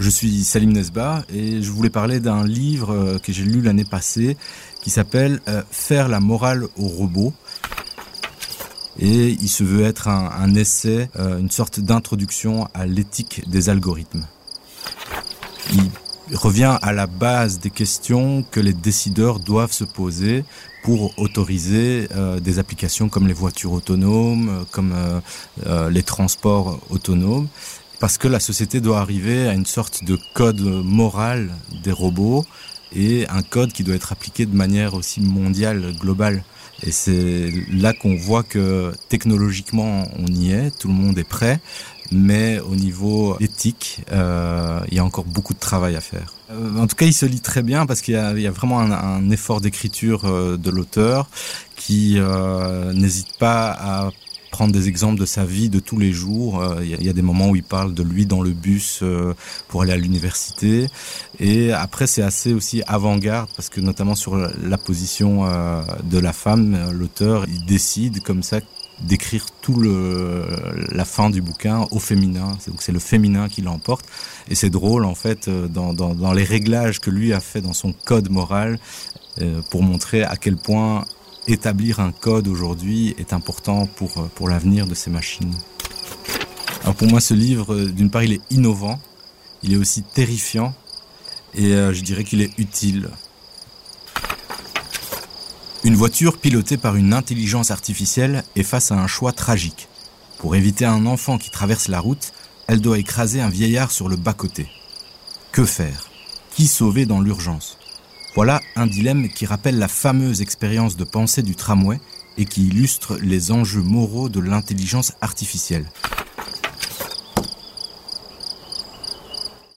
Je suis Salim Nesba et je voulais parler d'un livre euh, que j'ai lu l'année passée qui s'appelle euh, Faire la morale au robot. Et il se veut être un, essai, euh, une sorte d'introduction à l'éthique des algorithmes. Il revient à la base des questions que les décideurs doivent se poser pour autoriser des applications comme les voitures autonomes, comme les transports autonomes parce que la société doit arriver à une sorte de code moral des robots et un code qui doit être appliqué de manière aussi mondiale, globale. Et c'est là qu'on voit que technologiquement on y est, tout le monde est prêt, mais au niveau éthique, euh, il y a encore beaucoup de travail à faire. Euh, en tout cas, il se lit très bien parce qu'il y, a vraiment un, effort d'écriture euh, de l'auteur qui n'hésite pas à prendre des exemples de sa vie de tous les jours. Euh, il y, a des moments où il parle de lui dans le bus euh, pour aller à l'université. Et après, c'est assez aussi avant-garde parce que notamment sur la position euh, de la femme, l'auteur, il décide comme ça d'écrire tout le la fin du bouquin au féminin. Donc c'est le féminin qui l'emporte. Et c'est drôle en fait dans, dans, dans, les réglages que lui a fait dans son code moral pour montrer à quel point établir un code aujourd'hui est important pour, euh, l'avenir de ces machines. Pour moi, ce livre, euh, d'une part, il est innovant, il est aussi terrifiant, et euh, je dirais qu'il est utile. Une voiture pilotée par une intelligence artificielle est face à un choix tragique. Pour éviter un enfant qui traverse la route, elle doit écraser un vieillard sur le bas-côté. Que faire? Qui sauver dans l'urgence? Voilà un dilemme qui rappelle la fameuse expérience de pensée du tramway et qui illustre les enjeux moraux de l'intelligence artificielle.